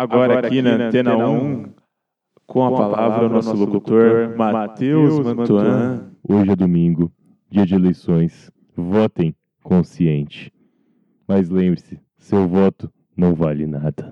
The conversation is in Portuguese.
Agora aqui na Antena 1, com a palavra o nosso locutor Matheus Mantuan. Hoje é domingo, dia de eleições. Votem consciente. Mas lembre-se, seu voto não vale nada.